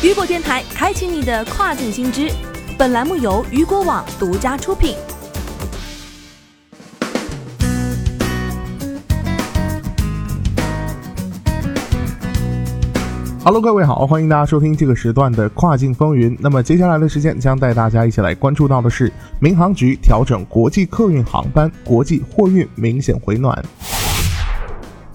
雨果电台开启你的跨境新知。本栏目由雨果网独家出品。Hello，各位好，欢迎大家收听这个时段的跨境风云。那么接下来的时间将带大家一起来关注到的是，民航局调整国际客运航班，国际货运明显回暖。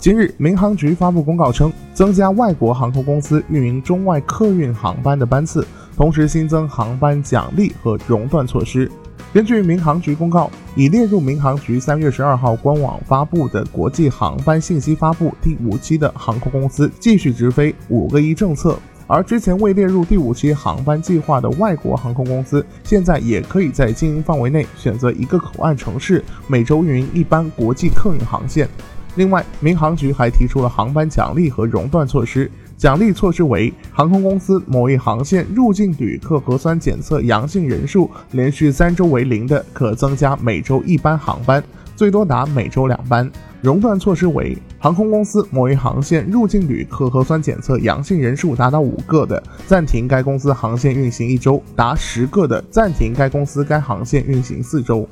今日，民航局发布公告称，增加外国航空公司运营中外客运航班的班次，同时新增航班奖励和熔断措施。根据民航局公告，已列入民航局三月十二号官网发布的国际航班信息发布第五期的航空公司继续直飞五个一政策，而之前未列入第五期航班计划的外国航空公司，现在也可以在经营范围内选择一个口岸城市每周运营一班国际客运航线。另外，民航局还提出了航班奖励和熔断措施。奖励措施为：航空公司某一航线入境旅客核酸检测阳性人数连续三周为零的，可增加每周一班航班，最多达每周两班。熔断措施为：航空公司某一航线入境旅客核酸检测阳性人数达到五个的，暂停该公司航线运行一周；达十个的，暂停该公司该航线运行四周。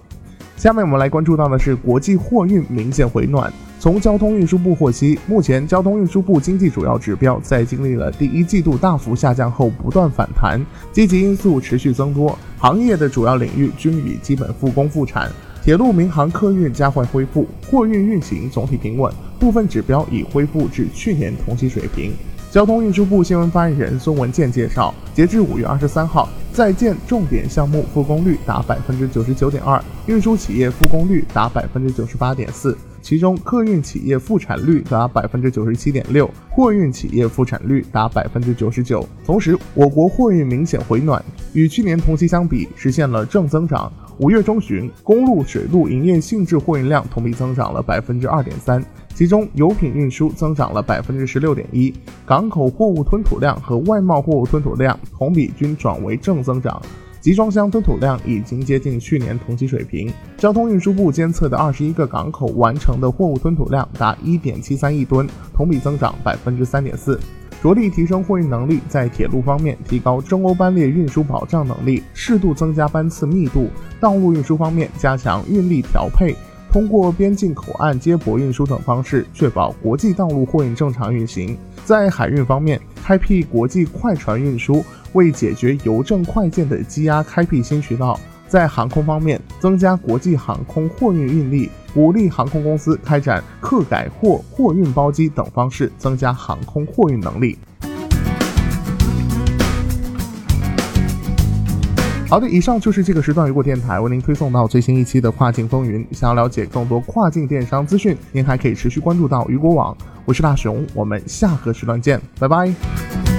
下面我们来关注到的是国际货运明显回暖。从交通运输部获悉，目前交通运输部经济主要指标在经历了第一季度大幅下降后不断反弹，积极因素持续增多，行业的主要领域均已基本复工复产，铁路、民航、客运加快恢复，货运运行总体平稳，部分指标已恢复至去年同期水平。交通运输部新闻发言人孙文健介绍，截至五月二十三号，在建重点项目复工率达百分之九十九点二，运输企业复工率达百分之九十八点四。其中，客运企业复产率达百分之九十七点六，货运企业复产率达百分之九十九。同时，我国货运明显回暖，与去年同期相比实现了正增长。五月中旬，公路、水路营业性质货运量同比增长了百分之二点三，其中油品运输增长了百分之十六点一，港口货物吞吐量和外贸货物吞吐量同比均转为正增长。集装箱吞吐量已经接近去年同期水平。交通运输部监测的二十一个港口完成的货物吞吐量达一点七三亿吨，同比增长百分之三点四。着力提升货运能力，在铁路方面提高中欧班列运输保障能力，适度增加班次密度；道路运输方面加强运力调配，通过边境口岸接驳运输等方式，确保国际道路货运正常运行。在海运方面，开辟国际快船运输。为解决邮政快件的积压开辟新渠道，在航空方面增加国际航空货运运力，鼓励航空公司开展客改货、货运包机等方式增加航空货运能力。好的，以上就是这个时段雨果电台为您推送到最新一期的跨境风云。想要了解更多跨境电商资讯，您还可以持续关注到雨果网。我是大熊，我们下个时段见，拜拜。